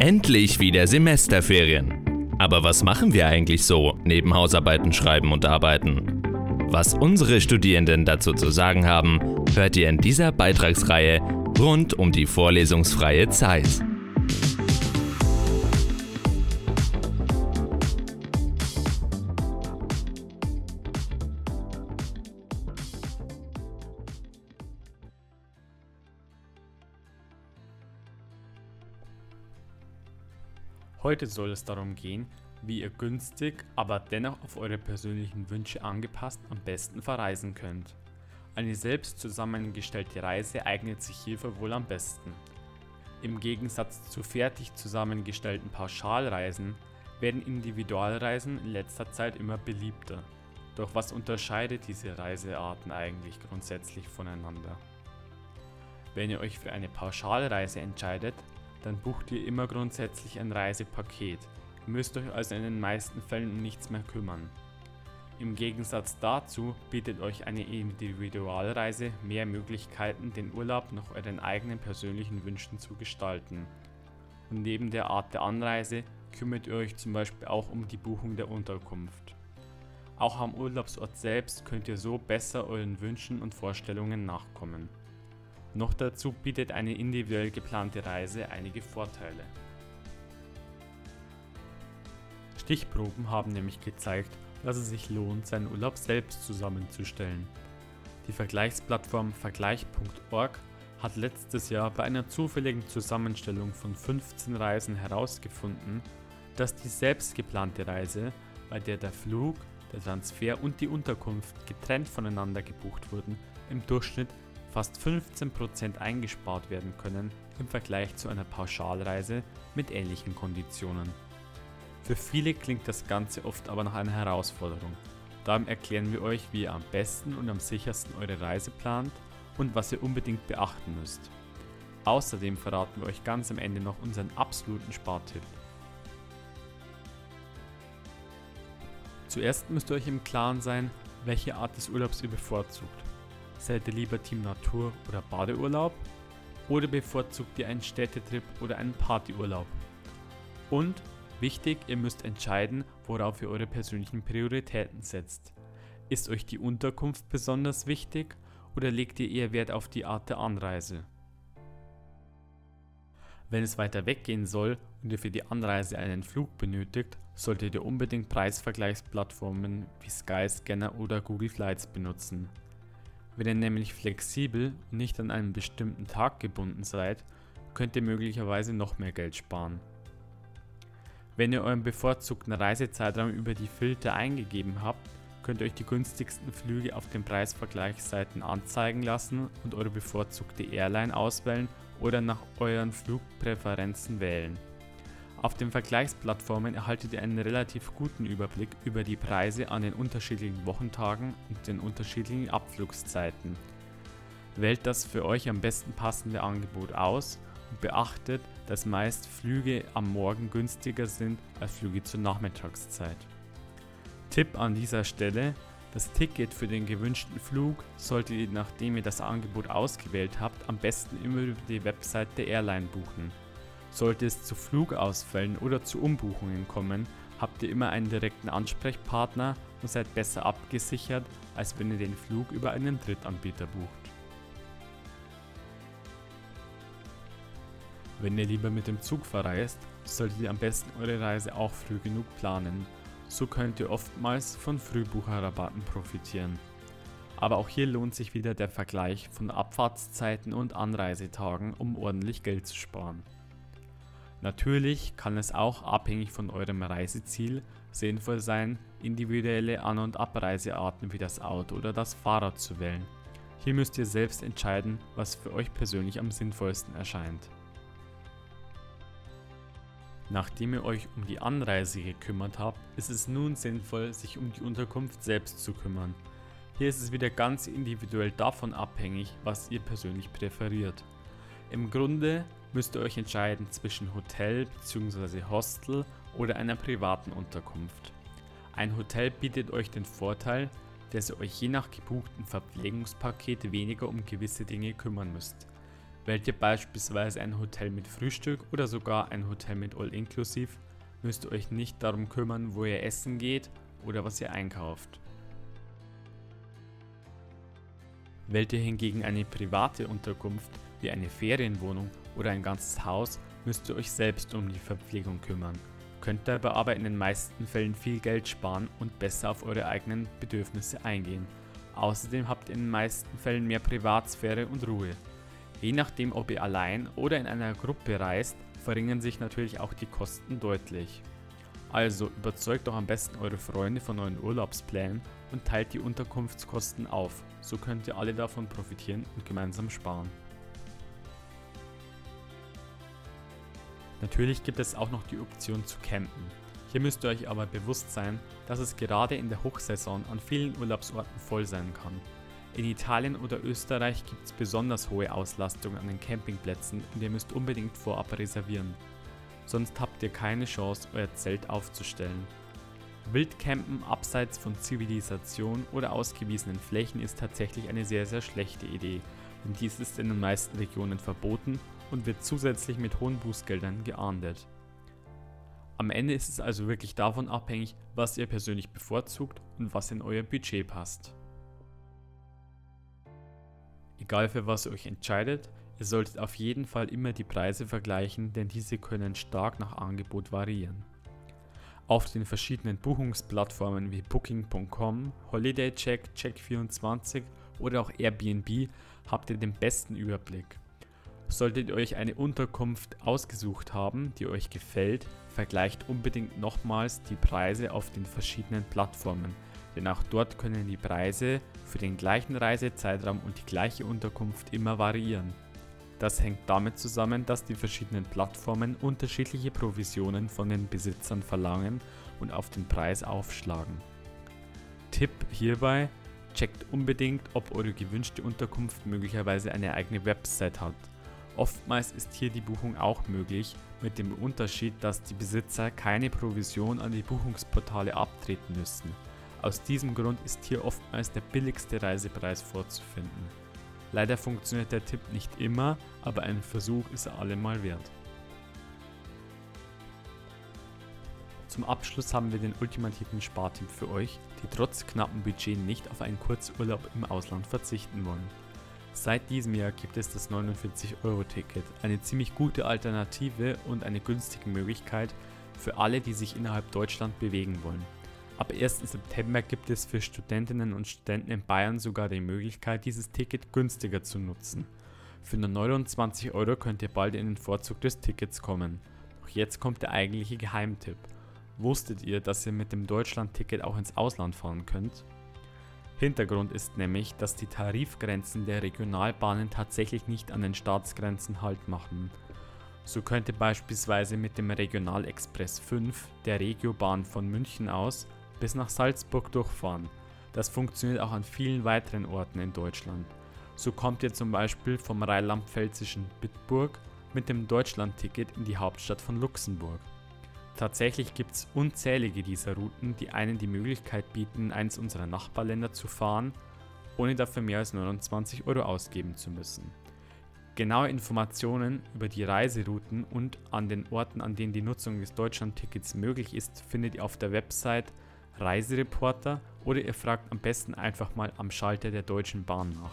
Endlich wieder Semesterferien. Aber was machen wir eigentlich so neben Hausarbeiten schreiben und arbeiten? Was unsere Studierenden dazu zu sagen haben, hört ihr in dieser Beitragsreihe rund um die vorlesungsfreie Zeit. Heute soll es darum gehen, wie ihr günstig, aber dennoch auf eure persönlichen Wünsche angepasst am besten verreisen könnt. Eine selbst zusammengestellte Reise eignet sich hierfür wohl am besten. Im Gegensatz zu fertig zusammengestellten Pauschalreisen werden Individualreisen in letzter Zeit immer beliebter. Doch was unterscheidet diese Reisearten eigentlich grundsätzlich voneinander? Wenn ihr euch für eine Pauschalreise entscheidet, dann bucht ihr immer grundsätzlich ein Reisepaket. Ihr müsst euch also in den meisten Fällen um nichts mehr kümmern. Im Gegensatz dazu bietet euch eine Individualreise mehr Möglichkeiten, den Urlaub nach euren eigenen persönlichen Wünschen zu gestalten. Und neben der Art der Anreise kümmert ihr euch zum Beispiel auch um die Buchung der Unterkunft. Auch am Urlaubsort selbst könnt ihr so besser euren Wünschen und Vorstellungen nachkommen. Noch dazu bietet eine individuell geplante Reise einige Vorteile. Stichproben haben nämlich gezeigt, dass es sich lohnt, seinen Urlaub selbst zusammenzustellen. Die Vergleichsplattform vergleich.org hat letztes Jahr bei einer zufälligen Zusammenstellung von 15 Reisen herausgefunden, dass die selbst geplante Reise, bei der der Flug, der Transfer und die Unterkunft getrennt voneinander gebucht wurden, im Durchschnitt fast 15% eingespart werden können im Vergleich zu einer Pauschalreise mit ähnlichen Konditionen. Für viele klingt das Ganze oft aber nach einer Herausforderung. Darum erklären wir euch, wie ihr am besten und am sichersten eure Reise plant und was ihr unbedingt beachten müsst. Außerdem verraten wir euch ganz am Ende noch unseren absoluten Spartipp. Zuerst müsst ihr euch im Klaren sein, welche Art des Urlaubs ihr bevorzugt. Seid ihr lieber Team Natur oder Badeurlaub? Oder bevorzugt ihr einen Städtetrip oder einen Partyurlaub? Und wichtig, ihr müsst entscheiden, worauf ihr eure persönlichen Prioritäten setzt. Ist euch die Unterkunft besonders wichtig oder legt ihr eher Wert auf die Art der Anreise? Wenn es weiter weggehen soll und ihr für die Anreise einen Flug benötigt, solltet ihr unbedingt Preisvergleichsplattformen wie Skyscanner oder Google Flights benutzen. Wenn ihr nämlich flexibel und nicht an einen bestimmten Tag gebunden seid, könnt ihr möglicherweise noch mehr Geld sparen. Wenn ihr euren bevorzugten Reisezeitraum über die Filter eingegeben habt, könnt ihr euch die günstigsten Flüge auf den Preisvergleichsseiten anzeigen lassen und eure bevorzugte Airline auswählen oder nach euren Flugpräferenzen wählen. Auf den Vergleichsplattformen erhaltet ihr einen relativ guten Überblick über die Preise an den unterschiedlichen Wochentagen und den unterschiedlichen Abflugszeiten. Wählt das für euch am besten passende Angebot aus und beachtet, dass meist Flüge am Morgen günstiger sind als Flüge zur Nachmittagszeit. Tipp an dieser Stelle, das Ticket für den gewünschten Flug solltet ihr, nachdem ihr das Angebot ausgewählt habt, am besten immer über die Website der Airline buchen. Sollte es zu Flugausfällen oder zu Umbuchungen kommen, habt ihr immer einen direkten Ansprechpartner und seid besser abgesichert, als wenn ihr den Flug über einen Drittanbieter bucht. Wenn ihr lieber mit dem Zug verreist, solltet ihr am besten eure Reise auch früh genug planen. So könnt ihr oftmals von Frühbucherrabatten profitieren. Aber auch hier lohnt sich wieder der Vergleich von Abfahrtszeiten und Anreisetagen, um ordentlich Geld zu sparen. Natürlich kann es auch abhängig von eurem Reiseziel sinnvoll sein, individuelle An- und Abreisearten wie das Auto oder das Fahrrad zu wählen. Hier müsst ihr selbst entscheiden, was für euch persönlich am sinnvollsten erscheint. Nachdem ihr euch um die Anreise gekümmert habt, ist es nun sinnvoll, sich um die Unterkunft selbst zu kümmern. Hier ist es wieder ganz individuell davon abhängig, was ihr persönlich präferiert. Im Grunde müsst ihr euch entscheiden zwischen Hotel bzw. Hostel oder einer privaten Unterkunft. Ein Hotel bietet euch den Vorteil, dass ihr euch je nach gebuchten Verpflegungspaket weniger um gewisse Dinge kümmern müsst. Wählt ihr beispielsweise ein Hotel mit Frühstück oder sogar ein Hotel mit All-Inclusive, müsst ihr euch nicht darum kümmern, wo ihr essen geht oder was ihr einkauft. Wählt ihr hingegen eine private Unterkunft wie eine Ferienwohnung oder ein ganzes Haus, müsst ihr euch selbst um die Verpflegung kümmern. Könnt dabei aber in den meisten Fällen viel Geld sparen und besser auf eure eigenen Bedürfnisse eingehen. Außerdem habt ihr in den meisten Fällen mehr Privatsphäre und Ruhe. Je nachdem, ob ihr allein oder in einer Gruppe reist, verringern sich natürlich auch die Kosten deutlich. Also überzeugt doch am besten eure Freunde von euren Urlaubsplänen und teilt die Unterkunftskosten auf. So könnt ihr alle davon profitieren und gemeinsam sparen. Natürlich gibt es auch noch die Option zu campen. Hier müsst ihr euch aber bewusst sein, dass es gerade in der Hochsaison an vielen Urlaubsorten voll sein kann. In Italien oder Österreich gibt es besonders hohe Auslastung an den Campingplätzen und ihr müsst unbedingt vorab reservieren. Sonst habt ihr keine Chance, euer Zelt aufzustellen. Wildcampen abseits von Zivilisation oder ausgewiesenen Flächen ist tatsächlich eine sehr sehr schlechte Idee, denn dies ist in den meisten Regionen verboten und wird zusätzlich mit hohen Bußgeldern geahndet. Am Ende ist es also wirklich davon abhängig, was ihr persönlich bevorzugt und was in euer Budget passt. Egal für was ihr euch entscheidet, ihr solltet auf jeden Fall immer die Preise vergleichen, denn diese können stark nach Angebot variieren. Auf den verschiedenen Buchungsplattformen wie Booking.com, HolidayCheck, Check24 oder auch Airbnb habt ihr den besten Überblick. Solltet ihr euch eine Unterkunft ausgesucht haben, die euch gefällt, vergleicht unbedingt nochmals die Preise auf den verschiedenen Plattformen, denn auch dort können die Preise für den gleichen Reisezeitraum und die gleiche Unterkunft immer variieren. Das hängt damit zusammen, dass die verschiedenen Plattformen unterschiedliche Provisionen von den Besitzern verlangen und auf den Preis aufschlagen. Tipp hierbei, checkt unbedingt, ob eure gewünschte Unterkunft möglicherweise eine eigene Website hat. Oftmals ist hier die Buchung auch möglich, mit dem Unterschied, dass die Besitzer keine Provision an die Buchungsportale abtreten müssen. Aus diesem Grund ist hier oftmals der billigste Reisepreis vorzufinden. Leider funktioniert der Tipp nicht immer, aber ein Versuch ist er allemal wert. Zum Abschluss haben wir den ultimativen Spartipp für euch, die trotz knappen Budget nicht auf einen Kurzurlaub im Ausland verzichten wollen. Seit diesem Jahr gibt es das 49-Euro-Ticket, eine ziemlich gute Alternative und eine günstige Möglichkeit für alle, die sich innerhalb Deutschland bewegen wollen. Ab 1. September gibt es für Studentinnen und Studenten in Bayern sogar die Möglichkeit, dieses Ticket günstiger zu nutzen. Für nur 29 Euro könnt ihr bald in den Vorzug des Tickets kommen. Doch jetzt kommt der eigentliche Geheimtipp. Wusstet ihr, dass ihr mit dem Deutschland-Ticket auch ins Ausland fahren könnt? Hintergrund ist nämlich, dass die Tarifgrenzen der Regionalbahnen tatsächlich nicht an den Staatsgrenzen Halt machen. So könnte beispielsweise mit dem Regionalexpress 5 der Regiobahn von München aus bis nach Salzburg durchfahren. Das funktioniert auch an vielen weiteren Orten in Deutschland. So kommt ihr zum Beispiel vom rheinland-pfälzischen Bitburg mit dem Deutschland-Ticket in die Hauptstadt von Luxemburg. Tatsächlich gibt es unzählige dieser Routen, die einen die Möglichkeit bieten, eins unserer Nachbarländer zu fahren, ohne dafür mehr als 29 Euro ausgeben zu müssen. Genaue Informationen über die Reiserouten und an den Orten, an denen die Nutzung des Deutschland-Tickets möglich ist, findet ihr auf der Website Reisereporter oder ihr fragt am besten einfach mal am Schalter der Deutschen Bahn nach.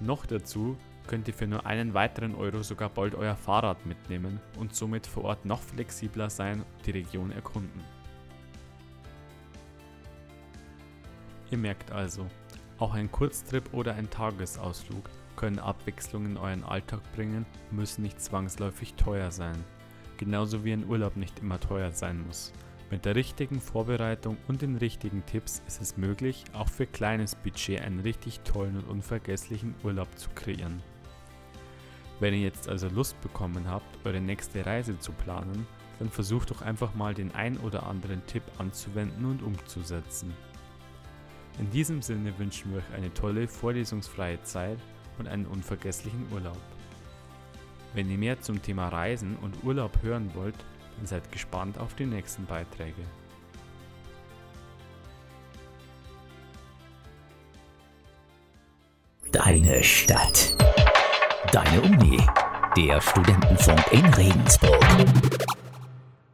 Noch dazu könnt ihr für nur einen weiteren Euro sogar bald euer Fahrrad mitnehmen und somit vor Ort noch flexibler sein und die Region erkunden. Ihr merkt also, auch ein Kurztrip oder ein Tagesausflug können Abwechslung in euren Alltag bringen müssen nicht zwangsläufig teuer sein. Genauso wie ein Urlaub nicht immer teuer sein muss. Mit der richtigen Vorbereitung und den richtigen Tipps ist es möglich, auch für kleines Budget einen richtig tollen und unvergesslichen Urlaub zu kreieren. Wenn ihr jetzt also Lust bekommen habt, eure nächste Reise zu planen, dann versucht doch einfach mal den ein oder anderen Tipp anzuwenden und umzusetzen. In diesem Sinne wünschen wir euch eine tolle vorlesungsfreie Zeit und einen unvergesslichen Urlaub. Wenn ihr mehr zum Thema Reisen und Urlaub hören wollt, und seid gespannt auf die nächsten Beiträge. Deine Stadt. Deine Uni. Der Studentenfunk in Regensburg.